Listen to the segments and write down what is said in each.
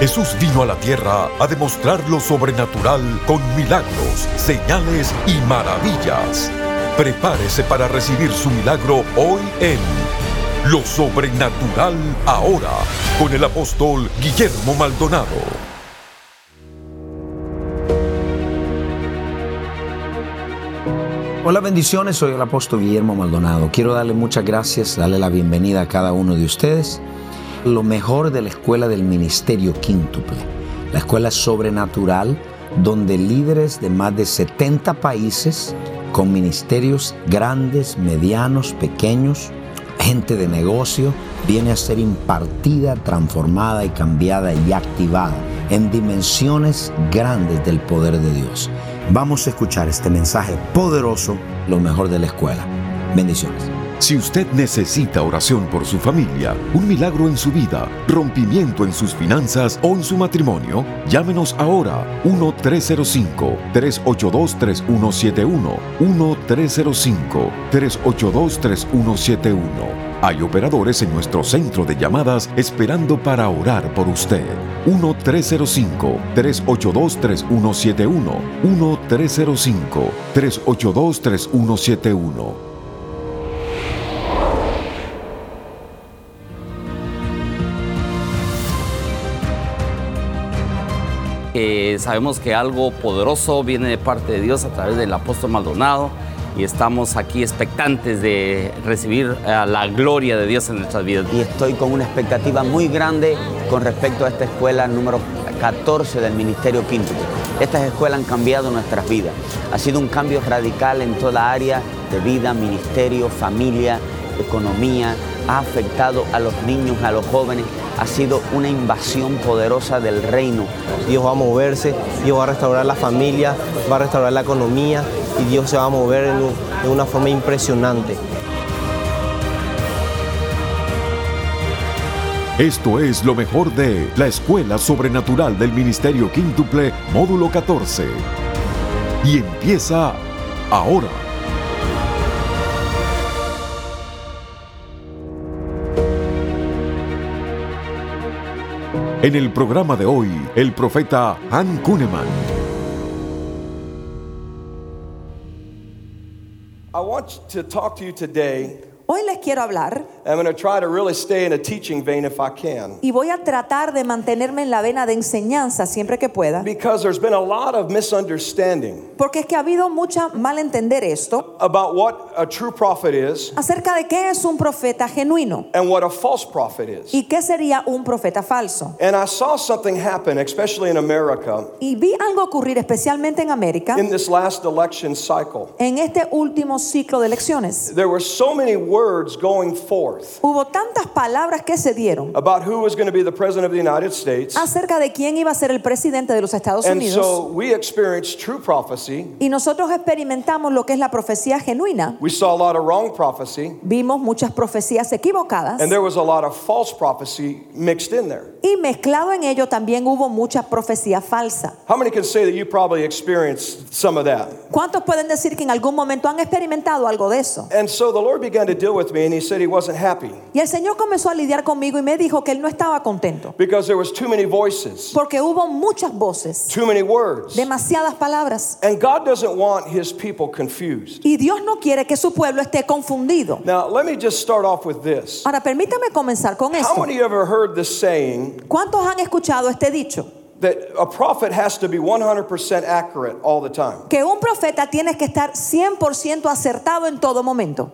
Jesús vino a la tierra a demostrar lo sobrenatural con milagros, señales y maravillas. Prepárese para recibir su milagro hoy en Lo Sobrenatural Ahora con el apóstol Guillermo Maldonado. Hola bendiciones, soy el apóstol Guillermo Maldonado. Quiero darle muchas gracias, darle la bienvenida a cada uno de ustedes lo mejor de la escuela del ministerio quíntuple, la escuela sobrenatural donde líderes de más de 70 países con ministerios grandes, medianos, pequeños, gente de negocio, viene a ser impartida, transformada y cambiada y activada en dimensiones grandes del poder de Dios. Vamos a escuchar este mensaje poderoso, lo mejor de la escuela. Bendiciones. Si usted necesita oración por su familia, un milagro en su vida, rompimiento en sus finanzas o en su matrimonio, llámenos ahora 1-305-382-3171. 1-305-382-3171. Hay operadores en nuestro centro de llamadas esperando para orar por usted. 1-305-382-3171. 1-305-382-3171. Sabemos que algo poderoso viene de parte de Dios a través del apóstol Maldonado y estamos aquí expectantes de recibir eh, la gloria de Dios en nuestras vidas. Y estoy con una expectativa muy grande con respecto a esta escuela número 14 del Ministerio Quinto. Estas escuelas han cambiado nuestras vidas. Ha sido un cambio radical en toda área de vida, ministerio, familia, economía. Ha afectado a los niños, a los jóvenes ha sido una invasión poderosa del reino. Dios va a moverse, Dios va a restaurar la familia, va a restaurar la economía y Dios se va a mover de una forma impresionante. Esto es lo mejor de la Escuela Sobrenatural del Ministerio Quíntuple, módulo 14. Y empieza ahora. En el programa de hoy, el profeta Han Kuneman. I want to talk to you today Hoy les quiero hablar. I'm going to try to really stay in a teaching vein if I can. Y voy a tratar de mantenerme en la vena de enseñanza siempre que pueda. Because there's been a lot of misunderstanding. Porque es que ha habido mucha malentender esto. About what a true prophet is. Acerca de qué es un profeta genuino. And what a false prophet is. Y qué sería un profeta falso. And I saw something happen, especially in America. Y vi algo ocurrir especialmente en América. In this last election cycle. En este último ciclo de elecciones. There were so many words going forth Hubo tantas palabras que se dieron about who was going to be the president of the United States. acerca de quién iba a ser el presidente de los Estados And Unidos. so we experienced true prophecy. y nosotros experimentamos lo que es la profecía genuina. We saw a lot of wrong prophecy. Vimos muchas profecías equivocadas. And there was a lot of false prophecy mixed in there. Y mezclado en ello también hubo mucha profecía falsa. How many can say that you probably experienced some of that? ¿Cuántos pueden decir que en algún momento han experimentado algo de eso? And so the Lord began to deal with me and he said he wasn't happy Y el Señor comenzó a lidiar conmigo y me dijo que él no estaba contento. because there was too many voices, Porque hubo muchas voces, too many words. demasiadas palabras. And God doesn't want his people confused. Y Dios no quiere que su pueblo esté confundido. Now, let me just start off with this. Ahora, permítame comenzar con How esto. many of you ever heard the saying ¿Cuántos han escuchado este dicho? that a prophet has to be 100% accurate all the time? Que un profeta tiene que estar 100% acertado en todo momento.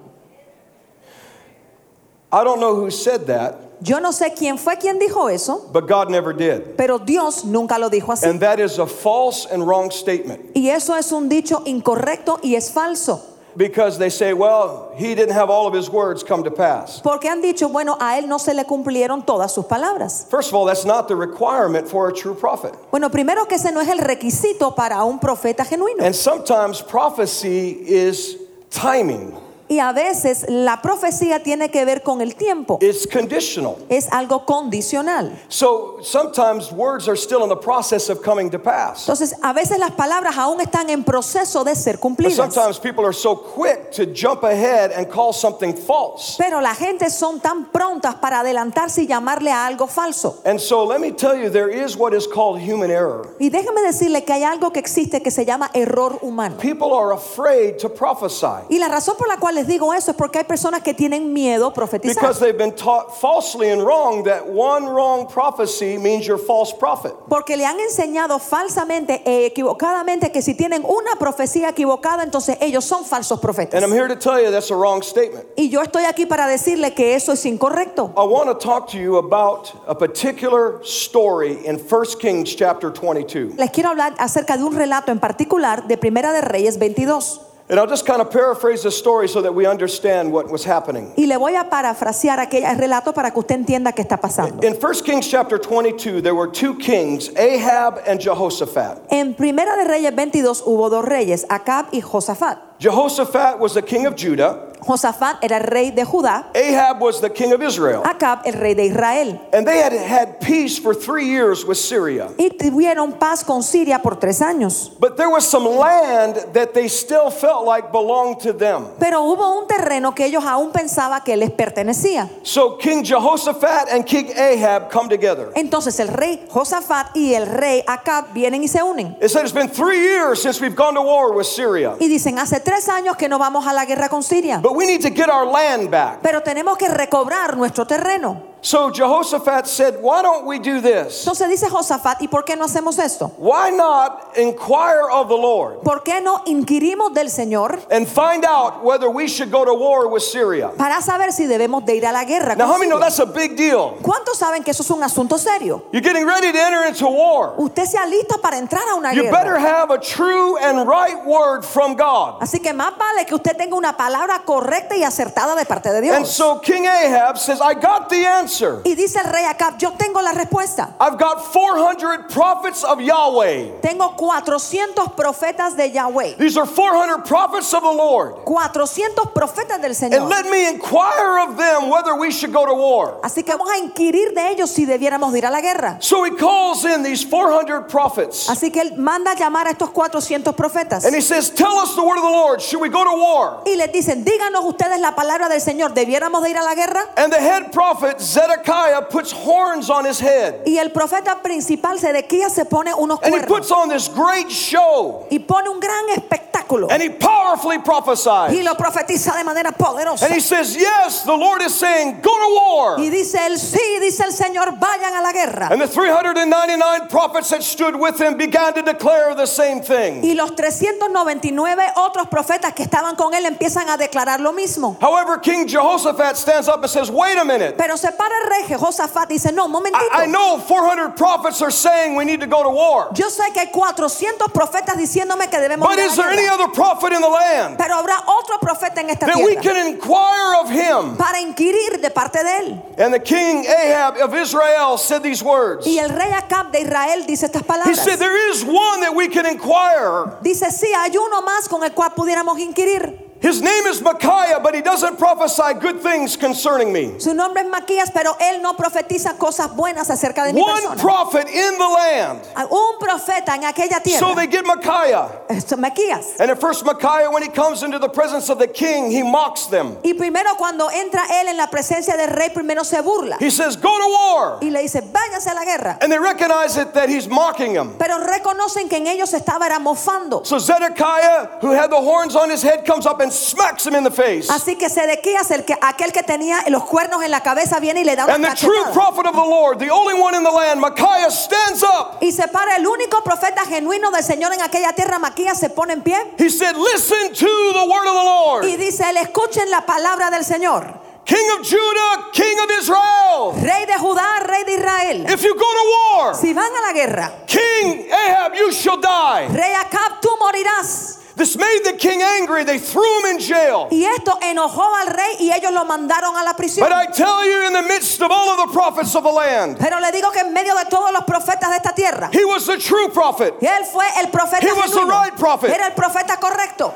I don't know who said that, Yo no sé quién fue quien dijo eso, but God never did. pero Dios nunca lo dijo así. And that is a false and wrong statement Y eso es un dicho incorrecto y es falso. because they say, well, he didn't have all of his words come to pass. Porque han dicho, bueno, a él no se le cumplieron todas sus palabras. First of all, that's not the requirement for a true prophet. Bueno, primero que ese no es el requisito para un profeta genuino. And sometimes prophecy is timing. Y a veces la profecía tiene que ver con el tiempo. It's conditional. Es algo condicional. So sometimes words are still in the process of coming to pass. Entonces, a veces las palabras aún están en proceso de ser But cumplidas. sometimes people are so quick to jump ahead and call something false. Pero la gente son tan prontas para adelantarse y llamarle a algo falso. And so let me tell you, there is what is called human error. Y déjeme decirle que hay algo que existe que se llama error humano. People are afraid to prophesy Y la razón por la cual les digo eso es porque hay personas que tienen miedo a profetizar. because they've been taught falsely and wrong that one wrong prophecy means you're false prophet. Porque le han enseñado falsamente e equivocadamente que si tienen una profecía equivocada, entonces ellos son falsos profetas. And I'm here to tell you that's a wrong statement. Y yo estoy aquí para decirle que eso es incorrecto. I want to talk to you about a particular story in 1 Kings chapter 22. Les quiero hablar acerca de un relato en particular de Primera de Reyes 22. And I'll just kind of paraphrase the story so that we understand what was happening. Y le voy a parafrasear aquel relato para que usted entienda qué está pasando. In 1 Kings chapter 22, there were two kings, Ahab and Jehoshaphat. En Primera de Reyes 22 hubo dos reyes, Acab y Josafat. Jehoshaphat was the king of Judah, Josafat era el rey de Judá, Ahab was the king of Israel. Acab el rey de Israel. And they had had peace for three years with Syria. Y tuvieron paz con Siria por tres años. But there was some land that they still felt like belonged to them. Pero hubo un terreno que ellos aún pensaban que les pertenecía. So King Jehoshaphat and King Ahab come together. Entonces el rey Josafat y el rey Acab vienen y se unen. It said it's been three years since we've gone to war with Syria. Y dicen, hace tres años que no vamos a la guerra con Siria. But we need to get our land back. Pero tenemos que recobrar nuestro terreno. So Jehoshaphat said, Why don't we do this? Entonces dice Josafat, ¿y por qué no hacemos esto? Why not inquire of the Lord ¿Por qué no inquirimos del Señor and find out whether we should go to war with Syria? para saber si debemos de ir a la guerra? Now, con how many know Siria? that's a big deal? ¿Cuántos saben que eso es un asunto serio? You're getting ready to enter into war. Usted se alista para entrar a una You better guerra. have a true and right word from God. Así que más vale que usted tenga una palabra correcta y acertada de parte de And Dios. so King Ahab says, I got the answer. Y dice el rey Acab, yo tengo la respuesta. I've got 400 prophets of Yahweh. Tengo 400 profetas de Yahweh. These are 400 prophets of the Lord. 400 profetas del Señor. And let me inquire of them whether we should go to war. Así que vamos a inquirir de ellos si debiéramos ir a la guerra. So he calls in these 400 prophets. Así que él manda llamar a estos 400 profetas. And he says, Tell us the word of the Lord. Should we go to war? Y les dicen, díganos ustedes la palabra del Señor, ¿debiéramos de ir a la guerra? And the head prophet, Zedekiah, puts horns on his head. Y el profeta principal, Sedequías, se pone unos cuernos. And he puts on this great show. y pone un gran espectáculo. And he powerfully prophesies. Y lo profetiza de manera poderosa. And he says, Yes, the Lord is saying, Go to war. Y dice él, sí, dice el Señor, vayan a la guerra. And the 399 prophets that stood with him began to declare the same thing. Y los 399 otros profetas que estaban con él empiezan a declarar lo mismo. However, King Jehoshaphat stands up and says, Wait a minute. Pero se para el rey Josafat dice, no, momentito. I, I know 400 prophets are saying we need to go to war. Yo sé que hay 400 profetas diciéndome que debemos But is there any other prophet in the land Pero habrá otro profeta en esta that we can inquire of him? para inquirir de parte de él. And the king Ahab of Israel said these words. Y el rey Acab de Israel dice estas palabras. He said, There is one that we can inquire. Dice, sí, hay uno más con el cual pudiéramos inquirir. His name is Micaiah, but he doesn't prophesy good things concerning me. Su nombre es Maquías, pero él no profetiza cosas buenas acerca de mi One persona. prophet in the land. Ah, un profeta en aquella tierra. So they get Micaiah. Esto, Maquías. And at first, Micaiah, when he comes into the presence of the king, he mocks them. Y primero cuando entra él en la presencia del rey, primero se burla. He says, Go to war. Y le dice, váyanse a la guerra. And they recognize it that he's mocking them. Pero reconocen que en ellos estaba era mofando. So Zedekiah, who had the horns on his head, comes up and smacks him in the face. Así que Sedequías, el que, aquel que tenía los cuernos en la cabeza, viene y le da una And the true prophet of the Lord, the only one in the land, Micaiah, stands up. Y se para el único profeta genuino del Señor en aquella tierra, Maquías, se pone en pie He said, Listen to the word of the Lord. y dice, él escuchen la palabra del Señor. King of Judah, King of Israel. Rey de Judá, rey de Israel. If you go to war, Si van a la guerra, King Ahab, you shall die. rey Acab, tú morirás. This made the king angry. They threw him in jail. Y esto enojó al rey y ellos lo mandaron a la prisión. But I tell you, in the midst of all of the prophets of the land, Pero le digo que en medio de todos los profetas de esta tierra, he was the true prophet. él fue el profeta He was the right prophet. Era el profeta correcto.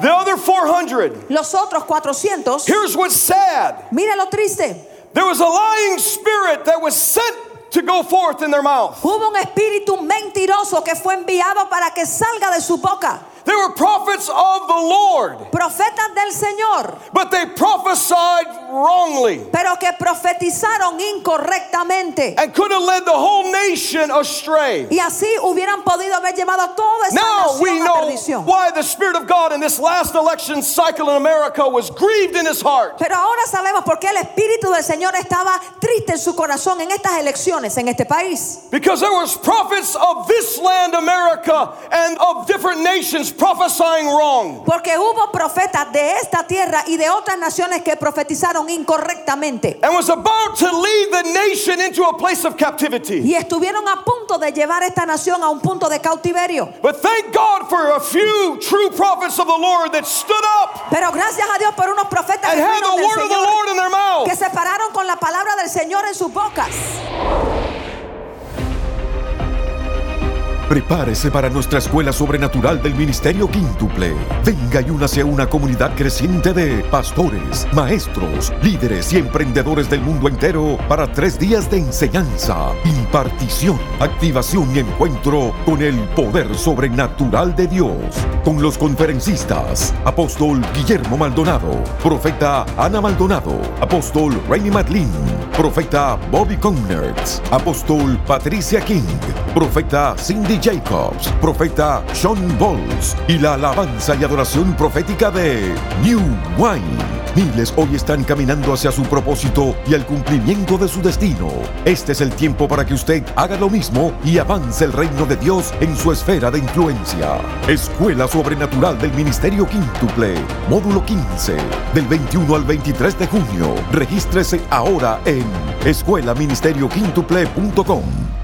The other 400. Los otros 400, Here's what's sad. mira lo triste. There was a lying spirit that was sent to go forth in their mouth. Hubo un espíritu mentiroso que fue enviado para que salga de su boca. They were prophets of the Lord, Profetas del Señor, but they prophesied wrongly pero que profetizaron incorrectamente. and could have led the whole nation astray. Y así hubieran podido haber llevado toda esa Now we know perdición. why the Spirit of God in this last election cycle in America was grieved in his heart. Pero ahora sabemos por qué el Espíritu del Señor estaba triste en su corazón en estas elecciones en este país. Because there was prophets of this land, America, and of different nations prophesying wrong. Porque hubo profetas de esta tierra y de otras naciones que profetizaron incorrectamente. And was about to lead the nation into a place of captivity. Y estuvieron a punto de llevar esta nación a un punto de cautiverio. But thank God for a few true prophets of the Lord that stood up Pero gracias a Dios por unos profetas and had genuinos the del word of the Lord in their mouth. que se pararon con la palabra del Señor en sus bocas. Prepárese para nuestra escuela sobrenatural del Ministerio Quíntuple. Venga y únase a una comunidad creciente de pastores, maestros, líderes y emprendedores del mundo entero para tres días de enseñanza, impartición, activación y encuentro con el poder sobrenatural de Dios. Con los conferencistas, apóstol Guillermo Maldonado, profeta Ana Maldonado, apóstol Rainy Madlin, profeta Bobby Connerts, apóstol Patricia King, profeta Cindy Jacobs, profeta Sean Bowles y la alabanza y adoración profética de New Wine. Miles hoy están caminando hacia su propósito y al cumplimiento de su destino. Este es el tiempo para que usted haga lo mismo y avance el reino de Dios en su esfera de influencia. Escuela Sobrenatural del Ministerio Quíntuple, módulo 15, del 21 al 23 de junio. Regístrese ahora en escuelaministerioquíntuple.com.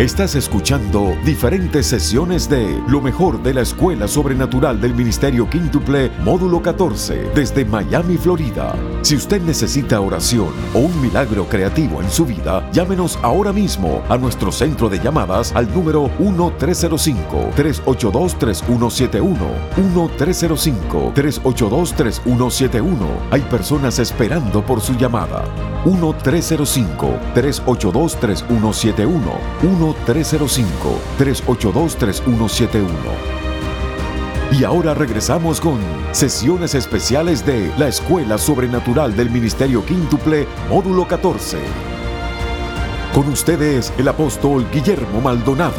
Estás escuchando diferentes sesiones de lo mejor de la Escuela Sobrenatural del Ministerio Quíntuple, módulo 14, desde Miami, Florida. Si usted necesita oración o un milagro creativo en su vida, llámenos ahora mismo a nuestro centro de llamadas al número 1-305-382-3171. 1-305-382-3171. Hay personas esperando por su llamada. 1-305-382-3171. 1-305-382-3171. Y ahora regresamos con sesiones especiales de la Escuela Sobrenatural del Ministerio Quíntuple, módulo 14. Con ustedes el apóstol Guillermo Maldonado.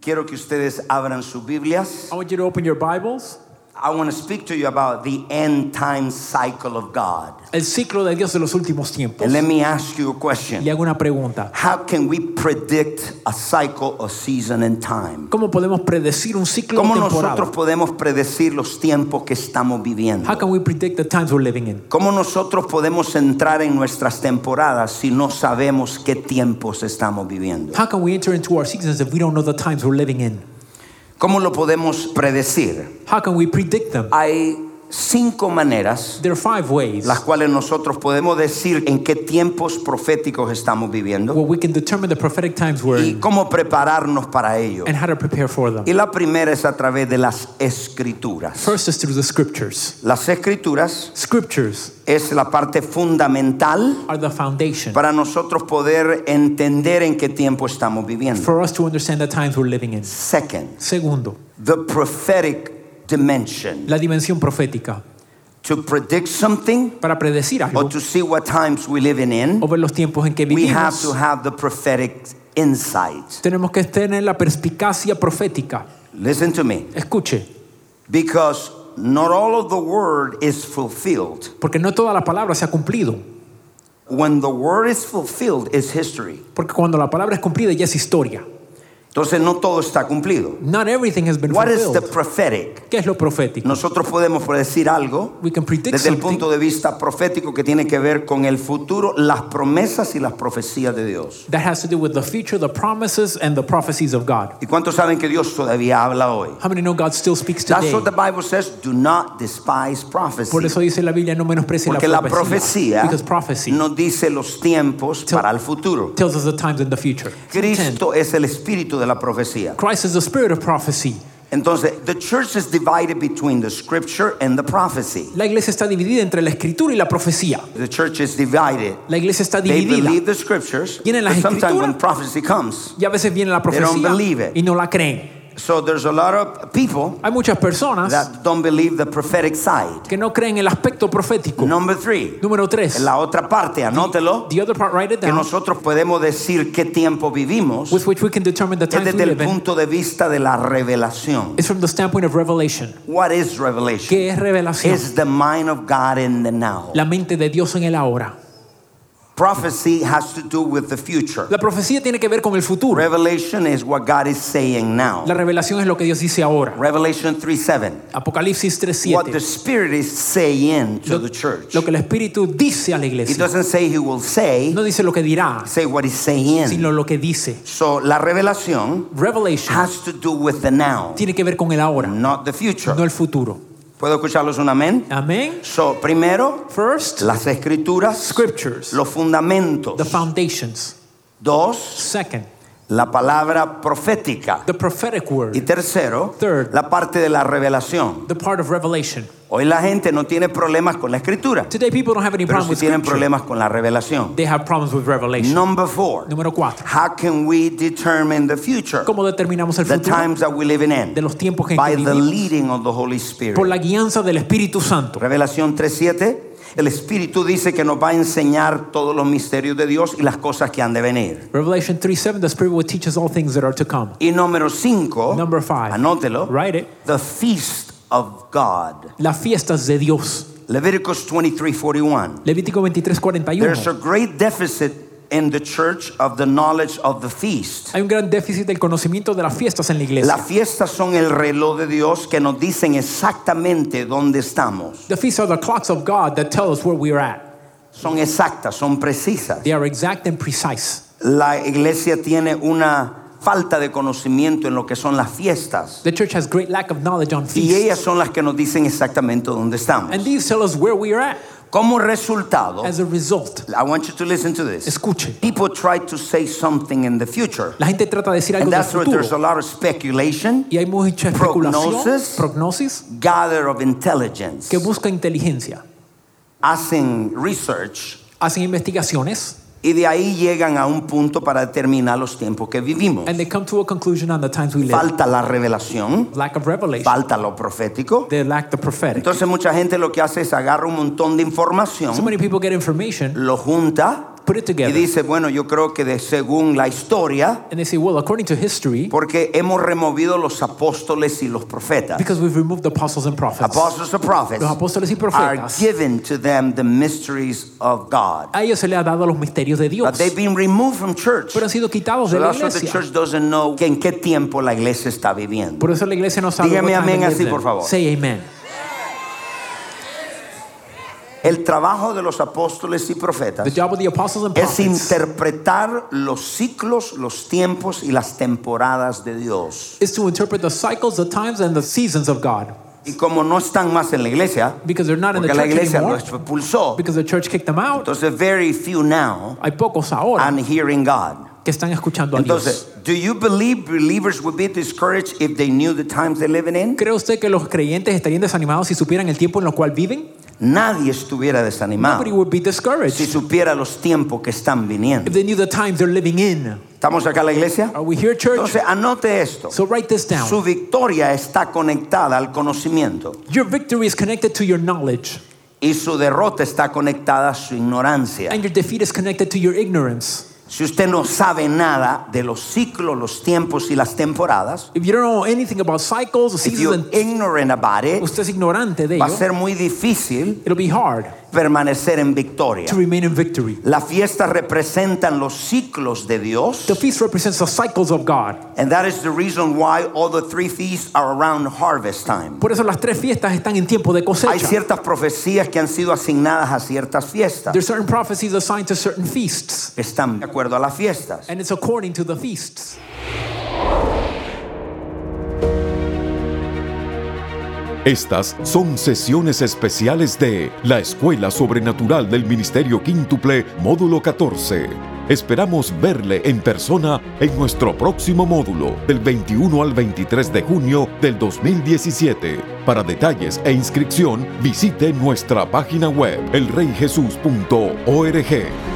Quiero que ustedes abran sus Biblias. I want you to open your Bibles. I want to speak to you about the end time cycle of God. El ciclo de Dios de los últimos tiempos. And let me ask you a Le question. hago una pregunta. How can we predict a cycle, a season, and time? ¿Cómo podemos predecir un ciclo ¿Cómo nosotros podemos predecir los tiempos que estamos viviendo? How can we predict the times we're living in? ¿Cómo nosotros podemos entrar en nuestras temporadas si no sabemos qué tiempos estamos viviendo? How can we enter into our seasons if we don't know the times we're living in? ¿Cómo lo podemos predecir? How can we predict them? Hay cinco maneras There are five ways las cuales nosotros podemos decir en qué tiempos proféticos estamos viviendo where we can determine the prophetic times we're y in cómo prepararnos para ello. and how to prepare for them. Y la primera es a través de las escrituras. First is through the scriptures. Las escrituras Scriptures es la parte fundamental are the foundation para nosotros poder entender en qué tiempo estamos viviendo. for us to understand the times we're living in. Second, Segundo, the prophetic dimension. la dimensión profética. To predict something Para predecir or algo to see what times we're living in, o ver los tiempos en que we have vivimos, to have the prophetic insight. tenemos que tener la perspicacia profética. Listen to me. Escuche, Because not all of the word is fulfilled. porque no toda la palabra se ha cumplido. When the word is fulfilled, it's history. Porque cuando la palabra es cumplida ya es historia. Entonces no todo está cumplido. Not everything has been What is the prophetic? ¿Qué es lo profético? Nosotros podemos decir algo We can predict desde el punto de vista profético que tiene que ver con el futuro, las promesas y las profecías de Dios. That has to do with the future, the promises, and the prophecies of God. ¿Y cuántos saben que Dios todavía habla hoy? How many know God still speaks That's today? what the Bible says. Do not despise prophecy. Por eso dice la Biblia, no menosprecie Porque la la profecía. profecía Because prophecy nos dice los tiempos para el futuro. tells us the times in the future. Cristo es el espíritu de la profecía. Christ is the spirit of prophecy. Entonces, the church is divided between the scripture and the prophecy. La iglesia está dividida entre la escritura y la profecía. The church is divided. La iglesia está They dividida. believe the scriptures, Tienen las but sometimes escrituras. when prophecy comes, Y a veces viene la They don't profecía believe it. y no la creen. So there's a lot of people Hay muchas personas that don't believe the prophetic side. que no creen el aspecto profético. Number three, Número tres. la otra parte, anótelo, The other part, write it que down. nosotros podemos decir qué tiempo vivimos, With which we can determine the es times we desde el punto de vista de la revelación. Is from the standpoint of revelation. What is revelation? ¿Qué es revelación? It's the mind of God in the now. La mente de Dios en el ahora. Prophecy has to do with the future. La profecía tiene que ver con el futuro. Revelation is what God is saying now. La revelación es lo que Dios dice ahora. Revelation 3 7. Apocalipsis What the 3:7. Spirit is saying to Lo, the church. lo que el Espíritu dice a la It iglesia. doesn't say he will say, No dice lo que dirá, say what he's saying. sino lo que dice. So la revelación Revelation has to do with the now, tiene que ver con el ahora, not the future. no el futuro. ¿Puedo escucharlos un amén? Amén. So, primero, First, las escrituras, scriptures, los fundamentos. the foundations. Dos, Second, la palabra profética. the prophetic Y word, tercero, Third. la parte de la revelación. the part of revelation. Hoy la gente no tiene problemas con la escritura, Today, people don't have any pero problem sí with tienen problemas con la revelación. They have problems with revelation. Number four, Número cuatro. how can we determine the future? ¿Cómo determinamos el The futuro? times that we live in. De los tiempos en By que the leading of the Holy Spirit. Por la guianza del Espíritu Santo. Revelación 3.7, el Espíritu dice que nos va a enseñar todos los misterios de Dios y las cosas que han de venir. Revelation 3 7, the Spirit will teach us all things that are to come. Y número 5, Number five. anótelo, Write it. the feast of God. Las fiestas de Dios. Leviticus 23.41. Levítico 23, 41. There's a great deficit in the church of the knowledge of the feast. Hay un gran déficit del conocimiento de las fiestas en la iglesia. Las fiestas son el reloj de Dios que nos dicen exactamente dónde estamos. The feasts are the clocks of God that tell us where we're at. Son exactas, son precisas. They are exact and precise. La iglesia tiene una falta de conocimiento en lo que son las fiestas. The church has great lack of knowledge on feasts. Y ellas son las que nos dicen exactamente dónde estamos. And these tell us where we are at. Como resultado, As a result, I want you to listen to this. escuche. People try to say something in the future. La gente trata de decir algo And that's where there's a lot of speculation, Y hay mucha especulación, Prognosis. prognosis, gather of intelligence. que busca inteligencia. Hacen research Hacen investigaciones y de ahí llegan a un punto para determinar los tiempos que vivimos. and they come to a conclusion on the times we live. Falta la revelación, Lack of revelation. falta lo profético. They lack the prophetic. Entonces mucha gente lo que hace es agarra un montón de So información, many people get information, lo junta put it y together, dice, bueno, yo creo que de, según la historia, and they say, well, according to history, porque hemos removido los apóstoles y los profetas. because we've removed the apostles and prophets. Apostles and prophets Los apóstoles y are profetas. given to them the mysteries of God. A ellos se les ha dado los misterios de Dios, But they've been removed from church. pero han sido quitados So de la that's what the iglesia. church doesn't know que en qué tiempo la iglesia está viviendo. Por eso la iglesia no sabe. Dígame what time amén así, por favor. Say amen. El trabajo de los apóstoles y profetas The job of the apostles and es interpretar los ciclos, los tiempos y las temporadas de Dios. is to interpret the cycles, the times, and the seasons of God. Y como no están más en la iglesia, Because they're not in the porque la church iglesia anymore, los expulsó, because the church kicked them out, entonces very few now hay pocos ahora are hearing God. Que están escuchando a Dios. Entonces, do you believe believers would be discouraged if they knew the times they're living in? ¿Cree usted que los creyentes estarían desanimados si supieran el tiempo en el cual viven? Nadie estuviera desanimado Nobody would be si discouraged supiera los tiempos que están viniendo. if they knew the times they're living in. ¿Estamos acá en la iglesia? Are we here, church? Entonces, anote esto. So write this down. Su victoria está conectada al conocimiento Your victory is connected to your knowledge, y su derrota está conectada a su ignorancia. and your defeat is connected to your ignorance. Si usted no sabe nada de los ciclos, los tiempos y las temporadas, If you don't know anything about cycles, if seasons, you're and ignorant about it, usted es ignorante de va a ello, ser muy difícil it'll be hard permanecer en victoria. to remain in victory. Las fiestas representan los ciclos de Dios. The feast represents the cycles of God. And that is the reason why all the three feasts are around harvest time. Por eso las tres fiestas están en tiempo de Hay cosecha. ciertas profecías que han sido asignadas a ciertas fiestas. There's certain prophecies assigned to certain feasts, Están de acuerdo a las fiestas. and it's according to the feasts. Estas son sesiones especiales de la Escuela Sobrenatural del Ministerio Quíntuple, módulo 14. Esperamos verle en persona en nuestro próximo módulo, del 21 al 23 de junio del 2017. Para detalles e inscripción, visite nuestra página web, elreyjesus.org.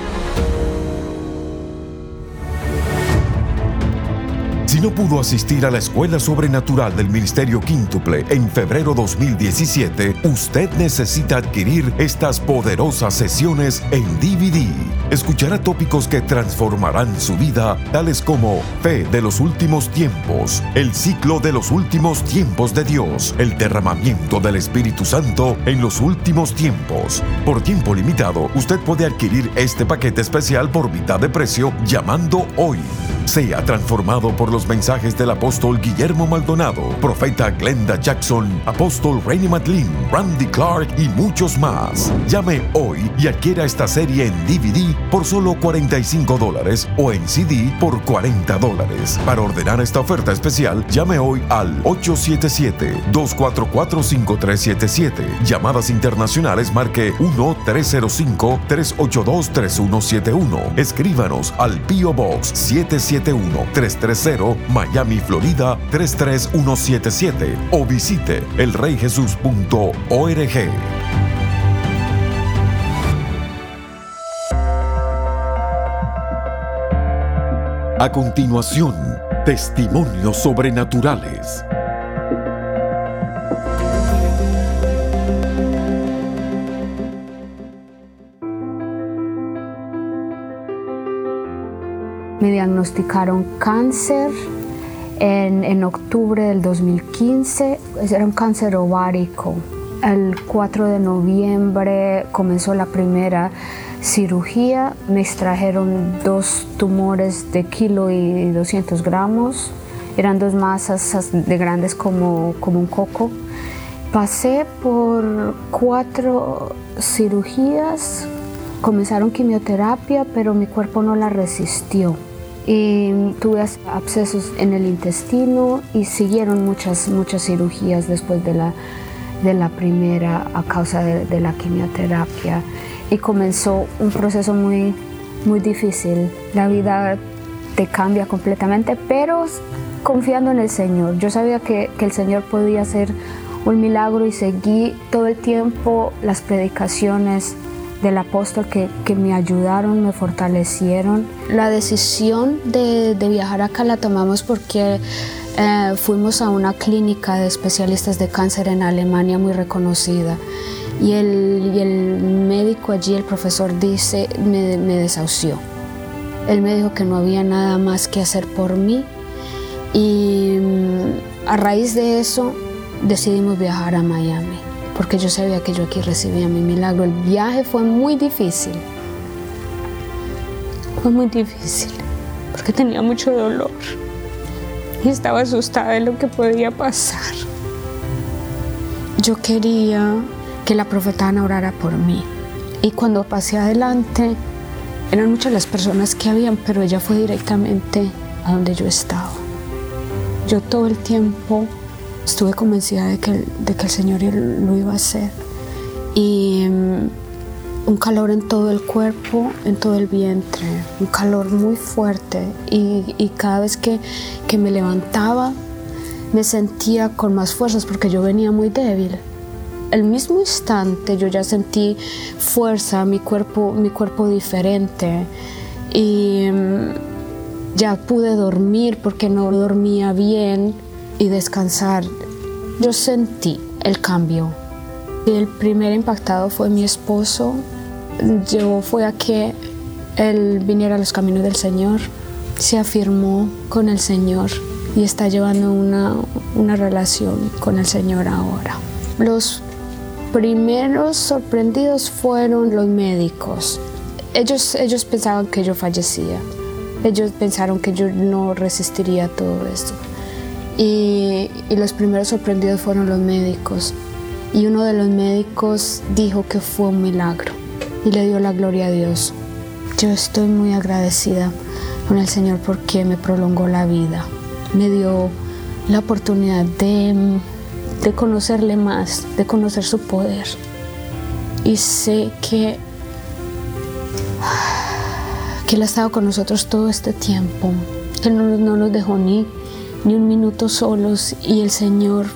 no pudo asistir a la Escuela Sobrenatural del Ministerio Quíntuple en febrero 2017, usted necesita adquirir estas poderosas sesiones en DVD. Escuchará tópicos que transformarán su vida, tales como fe de los últimos tiempos, el ciclo de los últimos tiempos de Dios, el derramamiento del Espíritu Santo en los últimos tiempos. Por tiempo limitado, usted puede adquirir este paquete especial por mitad de precio llamando hoy. Sea transformado por los mensajes del apóstol Guillermo Maldonado, profeta Glenda Jackson, apóstol Rainy McLean, Randy Clark y muchos más. Llame hoy y adquiera esta serie en DVD por solo 45 dólares o en CD por 40 dólares. Para ordenar esta oferta especial, llame hoy al 877-244-5377. Llamadas internacionales marque 1-305-382-3171. Escríbanos al P.O. Box 771-330 Miami, Florida 33177 o visite elreyjesus.org. A continuación, testimonios sobrenaturales. Me diagnosticaron cáncer en, en octubre del 2015. Era un cáncer ovárico. El 4 de noviembre comenzó la primera cirugía. Me extrajeron dos tumores de kilo y 200 gramos. Eran dos masas de grandes como, como un coco. Pasé por cuatro cirugías. Comenzaron quimioterapia, pero mi cuerpo no la resistió y tuve abscesos en el intestino y siguieron muchas, muchas cirugías después de la, de la primera a causa de, de, la quimioterapia y comenzó un proceso muy, muy difícil. La vida te cambia completamente, pero confiando en el Señor. Yo sabía que, que el Señor podía hacer un milagro y seguí todo el tiempo las predicaciones del apóstol que, que, me ayudaron, me fortalecieron. La decisión de, de viajar acá la tomamos porque eh, fuimos a una clínica de especialistas de cáncer en Alemania muy reconocida. Y el, y el médico allí, el profesor, dice, me, me desahució. Él me dijo que no había nada más que hacer por mí. Y mm, a raíz de eso decidimos viajar a Miami porque yo sabía que yo aquí recibía mi milagro. El viaje fue muy difícil. Fue muy difícil, porque tenía mucho dolor y estaba asustada de lo que podía pasar. Yo quería que la profeta Ana orara por mí. Y cuando pasé adelante, eran muchas las personas que habían, pero ella fue directamente a donde yo estaba. Yo todo el tiempo estuve convencida de que, de que el Señor lo iba a hacer. Y um, un calor en todo el cuerpo, en todo el vientre, un calor muy fuerte. Y, y cada vez que, que, me levantaba, me sentía con más fuerzas porque yo venía muy débil. El mismo instante yo ya sentí fuerza, mi cuerpo, mi cuerpo diferente. Y um, ya pude dormir porque no dormía bien y descansar. Yo sentí el cambio. El primer impactado fue mi esposo. Yo fue a que él viniera a los caminos del Señor, se afirmó con el Señor y está llevando una, una relación con el Señor ahora. Los primeros sorprendidos fueron los médicos. Ellos, ellos pensaban que yo fallecía. Ellos pensaron que yo no resistiría todo esto. Y, los primeros sorprendidos fueron los médicos. Y uno de los médicos dijo que fue un milagro y le dio la gloria a Dios. Yo estoy muy agradecida con el Señor porque me prolongó la vida. Me dio la oportunidad de, conocerle más, de conocer su poder. Y sé que, que Él ha estado con nosotros todo este tiempo. Que no nos dejó ni, ni un minuto solos y el Señor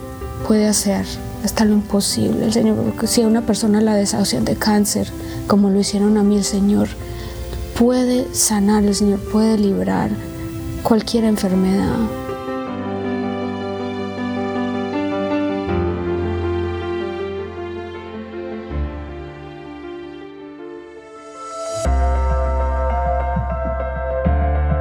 puede hacer hasta lo imposible. El Señor, si a una persona la desahucian de cáncer, como lo hicieron a mí, el Señor puede sanar, el Señor puede librar cualquier enfermedad.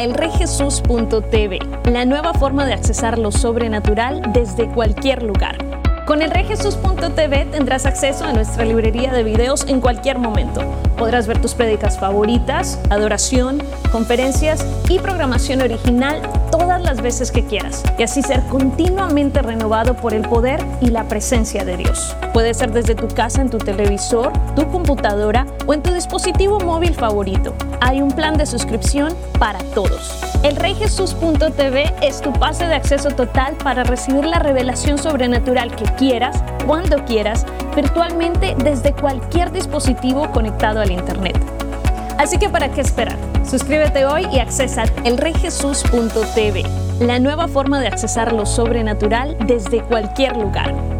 A elreyjesus.tv, la nueva forma de accesar lo sobrenatural desde cualquier lugar. Con elreyjesus.tv tendrás acceso a nuestra librería de videos en cualquier momento. Podrás ver tus prédicas favoritas, adoración, conferencias y programación original todas las veces que quieras y así ser continuamente renovado por el poder y la presencia de Dios. Puede ser desde tu casa, en tu televisor, tu computadora o en tu dispositivo móvil favorito. Hay un plan de suscripción para todos. El reyjesus.tv es tu pase de acceso total para recibir la revelación sobrenatural que quieras, cuando quieras, virtualmente desde cualquier dispositivo conectado al Internet. Así que ¿para qué esperar? Suscríbete hoy y accesa elreyjesus.tv, la nueva forma de accesar lo sobrenatural desde cualquier lugar.